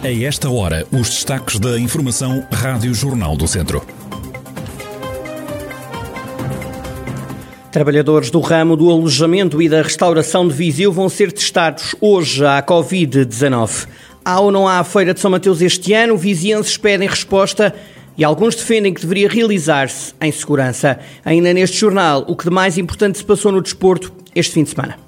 A esta hora, os destaques da Informação Rádio Jornal do Centro. Trabalhadores do ramo do alojamento e da restauração de Viseu vão ser testados hoje à Covid-19. Há ou não há a Feira de São Mateus este ano? Vizienses pedem resposta e alguns defendem que deveria realizar-se em segurança. Ainda neste jornal, o que de mais importante se passou no desporto este fim de semana.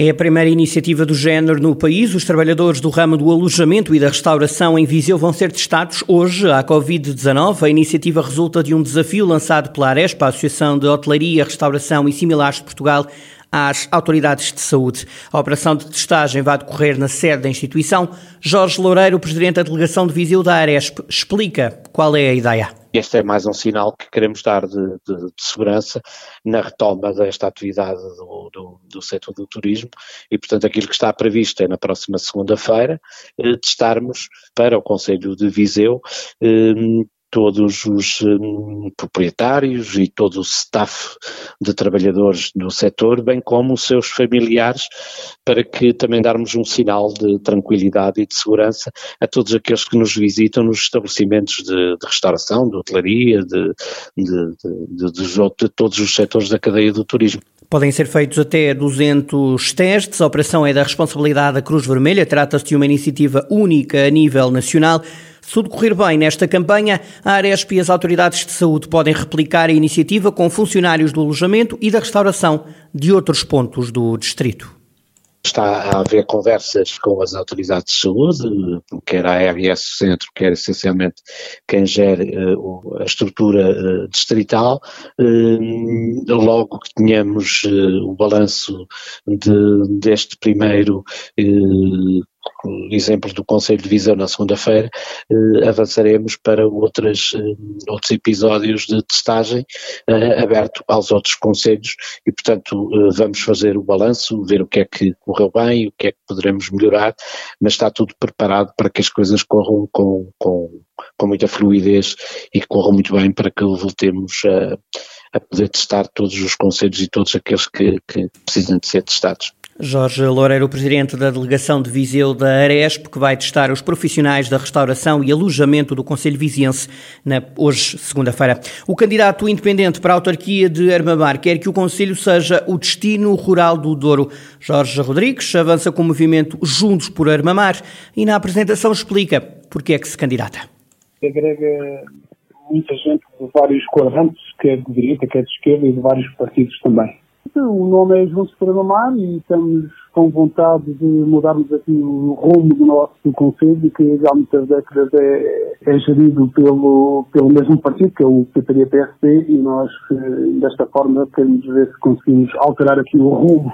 É a primeira iniciativa do género no país. Os trabalhadores do ramo do alojamento e da restauração em Viseu vão ser testados hoje à Covid-19. A iniciativa resulta de um desafio lançado pela Arespa, a Associação de Hotelaria, Restauração e Similares de Portugal, às autoridades de saúde. A operação de testagem vai decorrer na sede da instituição. Jorge Loureiro, presidente da delegação de Viseu da Aresp, explica qual é a ideia. Este é mais um sinal que queremos dar de, de, de segurança na retoma desta atividade do, do, do, setor do turismo e, portanto, aquilo que está previsto é na próxima segunda-feira eh, testarmos para o Conselho de Viseu eh, todos os um, proprietários e todo o staff de trabalhadores do setor, bem como os seus familiares, para que também darmos um sinal de tranquilidade e de segurança a todos aqueles que nos visitam nos estabelecimentos de, de restauração, de hotelaria, de, de, de, todos os setores da cadeia do turismo. Podem ser feitos até 200 testes. A operação é da responsabilidade da Cruz Vermelha. Trata-se de uma iniciativa única a nível nacional. Se tudo correr bem nesta campanha, a Aresp e as autoridades de saúde podem replicar a iniciativa com funcionários do alojamento e da restauração de outros pontos do distrito. Está a haver conversas com as autoridades de saúde, quer a ARS Centro, quer essencialmente quem gere uh, a estrutura uh, distrital. Uh, logo que tenhamos o balanço de, deste primeiro exemplo do Conselho de Visão na segunda-feira, eh, avançaremos para outras, eh, outros episódios de testagem eh, aberto aos outros conselhos e, portanto, eh, vamos fazer o balanço, ver o que é que correu bem, o que é que poderemos melhorar, mas está tudo preparado para que as coisas corram com, com, com muita fluidez e corram muito bem para que voltemos a, a poder testar todos os conselhos e todos aqueles que, que precisam de ser testados. Jorge Loureiro, presidente da delegação de Viseu da Aresp, que vai testar os profissionais da restauração e alojamento do Conselho Viziense na, hoje, segunda-feira. O candidato independente para a autarquia de Armamar quer que o Conselho seja o destino rural do Douro. Jorge Rodrigues avança com o movimento Juntos por Armamar e na apresentação explica porque é que se candidata. Agrega muita gente de vários quadrantes, quer de direita, quer de esquerda e de vários partidos também o nome é Juntos para Mamar e estamos com vontade de mudarmos aqui o rumo do nosso Conselho, que já há muitas décadas é, é gerido pelo, pelo mesmo partido, que é o PPD-PSD, e nós, eh, desta forma, queremos ver se conseguimos alterar aqui o rumo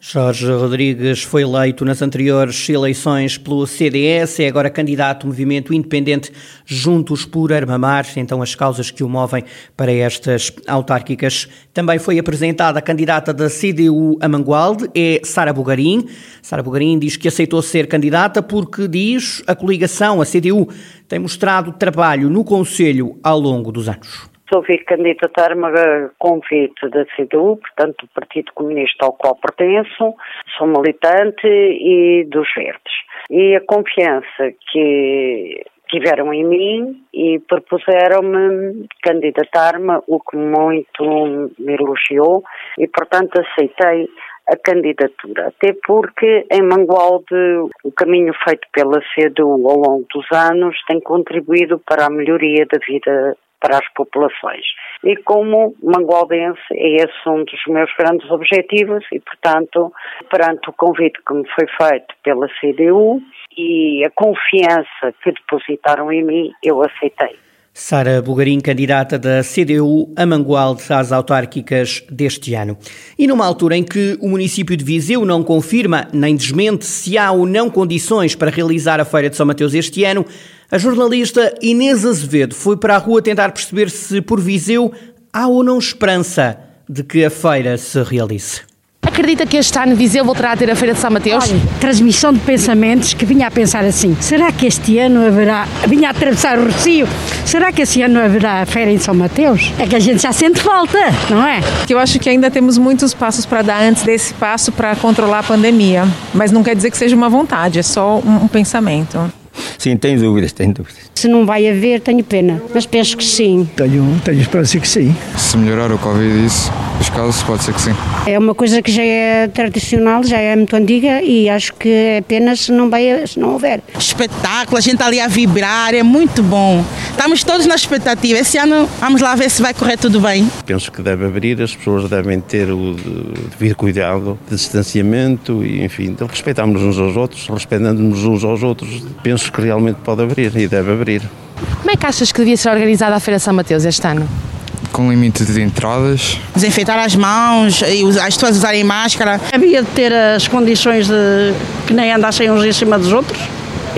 Jorge Rodrigues foi eleito nas anteriores eleições pelo CDS, é agora candidato ao movimento independente Juntos por Armamar, então as causas que o movem para estas autárquicas. Também foi apresentada a candidata da CDU a Mangualde, é Sara Bugarim. Sara Bugarim diz que aceitou ser candidata porque diz a coligação, a CDU, tem mostrado trabalho no Conselho ao longo dos anos resolvi candidatar-me a convite da CDU, portanto do Partido Comunista ao qual pertenço, sou militante e dos Verdes. E a confiança que tiveram em mim e propuseram-me candidatar-me, o que muito me elogiou e, portanto, aceitei a candidatura. Até porque em Mangualde o caminho feito pela CDU ao longo dos anos tem contribuído para a melhoria da vida para as populações. E como mangualdense, é esse um dos meus grandes objetivos e, portanto, perante o convite que me foi feito pela CDU e a confiança que depositaram em mim, eu aceitei. Sara Bugarim, candidata da CDU a Mangualde às autárquicas deste ano. E numa altura em que o município de Viseu não confirma nem desmente se há ou não condições para realizar a Feira de São Mateus este ano, A jornalista Inês Azevedo foi para a rua tentar perceber se por Viseu há ou não esperança de que a feira se realize. Acredita que este ano Viseu voltará a ter a Feira de São Mateus? Olha, transmissão de pensamentos que vinha a pensar assim: será que este ano haverá. Vinha a atravessar o Rocio, será que este ano haverá a Feira em São Mateus? É que a gente já sente falta, não é? Eu acho que ainda temos muitos passos para dar antes desse passo para controlar a pandemia, mas não quer dizer que seja uma vontade, é só um pensamento. Sim, tenho dúvidas, tenho dúvidas. Se não vai haver, tenho pena, mas penso que sim. Tenho, tenho esperança que sim. Se melhorar o Covid isso, os casos, pode ser que sim. É uma coisa que já é tradicional, já é muito antiga e acho que é pena se não, vai, se não houver. Espetáculo, a gente está ali a vibrar, é muito bom. Estamos todos na expectativa. Esse ano vamos lá ver se vai correr tudo bem. Penso que deve abrir, as pessoas devem ter o devido cuidado de distanciamento e, enfim, de respeitarmos uns aos outros, respeitando-nos uns aos outros. Penso que realmente pode abrir e deve abrir. Como é que achas que devia ser organizada a Feira São Mateus este ano? Com limite de entradas. Desinfeitar as mãos e as pessoas usarem máscara. Havia de ter as condições de que nem andassem uns em cima dos outros.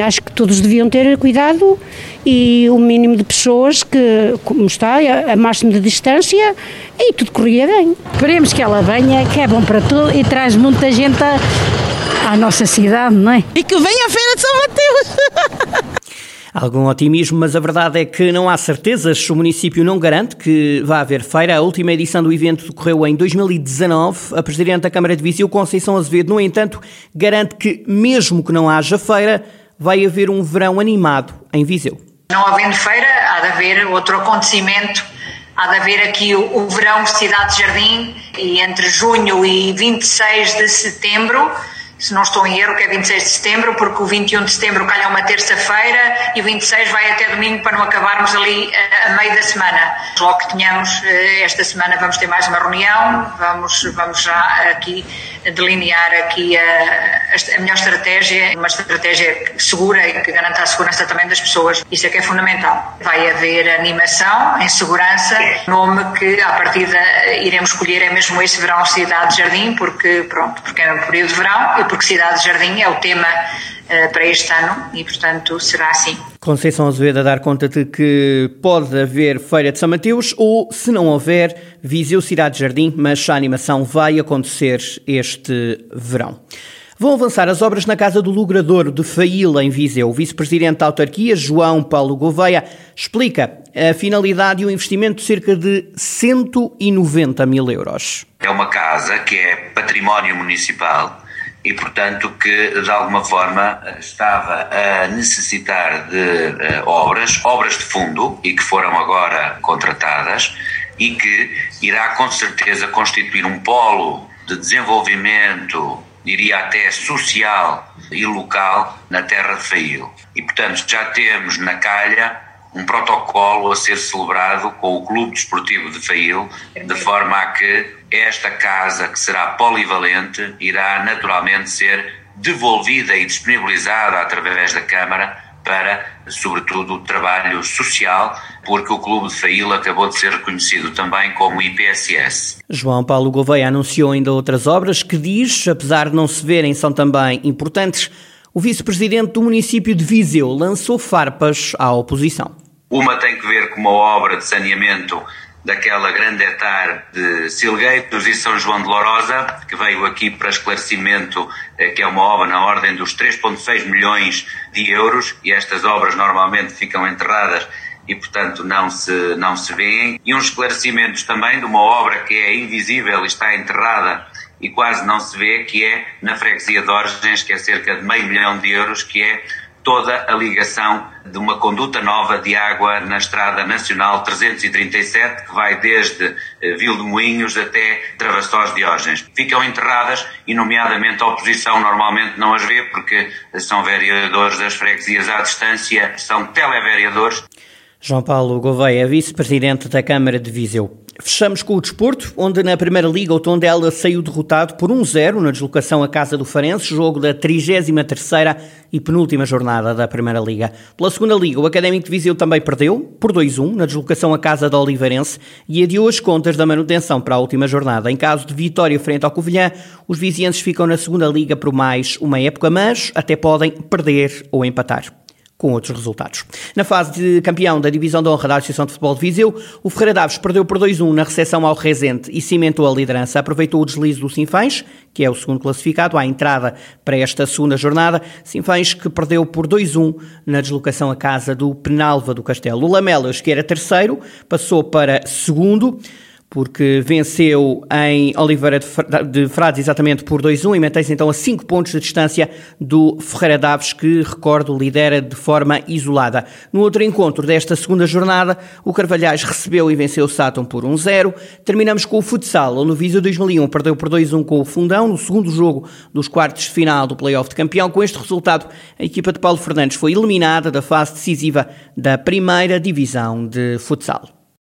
Acho que todos deviam ter cuidado e o mínimo de pessoas que, como está, a máximo de distância e tudo corria bem. Esperemos que ela venha, que é bom para tudo e traz muita gente à, à nossa cidade, não é? E que venha a Feira de São Mateus! Algum otimismo, mas a verdade é que não há certezas. O município não garante que vá haver feira. A última edição do evento decorreu em 2019. A Presidente da Câmara de Viseu, Conceição Azevedo, no entanto, garante que, mesmo que não haja feira, vai haver um verão animado em Viseu. Não havendo feira, há de haver outro acontecimento. Há de haver aqui o, verão Cidade Jardim e entre junho e 26 de setembro se não estou em erro, que é 26 de setembro, porque o 21 de setembro calha uma terça-feira e o 26 vai até domingo para não acabarmos ali a, a meio da semana. Logo que tenhamos, esta semana vamos ter mais uma reunião, vamos, vamos já aqui delinear aqui a, a melhor estratégia, uma estratégia segura e que garanta a segurança também das pessoas. Isso é que é fundamental. Vai haver animação em segurança, nome que à partida iremos escolher é mesmo esse verão Cidade Jardim, porque pronto, porque é um período de verão porque Cidade de Jardim é o tema uh, para este ano e, portanto, será assim. Conceição Azevedo a dar conta de que pode haver Feira de São Mateus ou, se não houver, Viseu Cidade de Jardim, mas a animação vai acontecer este verão. Vão avançar as obras na Casa do Logrador de Faíla, em Viseu. O vice-presidente da autarquia, João Paulo Gouveia, explica a finalidade e o investimento de cerca de 190 mil euros. É uma casa que é património municipal e, portanto, que de alguma forma estava a necessitar de uh, obras, obras de fundo e que foram agora contratadas e que irá com certeza constituir um polo de desenvolvimento, diria até social e local na terra de Fail. E, portanto, já temos na calha um protocolo a ser celebrado com o Clube Desportivo de Fail, de forma a que esta casa, que será polivalente, irá naturalmente ser devolvida e disponibilizada através da Câmara para, sobretudo, o trabalho social, porque o Clube de Faíla acabou de ser reconhecido também como IPSS. João Paulo Gouveia anunciou ainda outras obras que diz, apesar de não se verem, são também importantes. O vice-presidente do município de Viseu lançou farpas à oposição. Uma tem que ver com uma obra de saneamento daquela grande etar de Silgueiros e São João de Lourosa, que veio aqui para esclarecimento, que é uma obra na ordem dos 3,6 milhões de euros, e estas obras normalmente ficam enterradas e, portanto, não se, não se veem. E uns esclarecimentos também de uma obra que é invisível e está enterrada e quase não se vê, que é na freguesia de Orgens, que é cerca de meio milhão de euros, que é toda a ligação de uma conduta nova de água na Estrada Nacional 337, que vai desde Vil de Moinhos até Travassós de Orgens. Ficam enterradas e, nomeadamente, a oposição normalmente não as vê, porque são vereadores das freguesias à distância, são televereadores. João Paulo Gouveia, vice-presidente da Câmara de Viseu. Fechamos com o desporto, onde na Primeira Liga o Tondela saiu derrotado por 1-0 na deslocação à Casa do Farense, jogo da 33ª e penúltima jornada da Primeira Liga. Pela Segunda Liga, o Académico de Viseu também perdeu por 2-1 na deslocação à Casa da Oliveirense e adiou as contas da manutenção para a última jornada. Em caso de vitória frente ao Covilhã, os vizienses ficam na Segunda Liga por mais uma época, mas até podem perder ou empatar. Com outros resultados. Na fase de campeão da Divisão de Honra da Associação de Futebol de Viseu, o Ferreira Daves perdeu por 2-1 na recepção ao Rezende e cimentou a liderança. Aproveitou o deslize do Sinfãs, que é o segundo classificado, à entrada para esta segunda jornada. Sinfãs que perdeu por 2-1 na deslocação à casa do Penalva do Castelo. O Lamelas, que era terceiro, passou para segundo porque venceu em Oliveira de Frades exatamente por 2-1 e mantém-se então a 5 pontos de distância do Ferreira Daves, que, recordo, lidera de forma isolada. No outro encontro desta segunda jornada, o Carvalhais recebeu e venceu o Sátão por 1-0. Terminamos com o futsal, o Viseu 2001 perdeu por 2-1 com o Fundão, no segundo jogo dos quartos de final do Playoff de Campeão. Com este resultado, a equipa de Paulo Fernandes foi eliminada da fase decisiva da primeira divisão de futsal.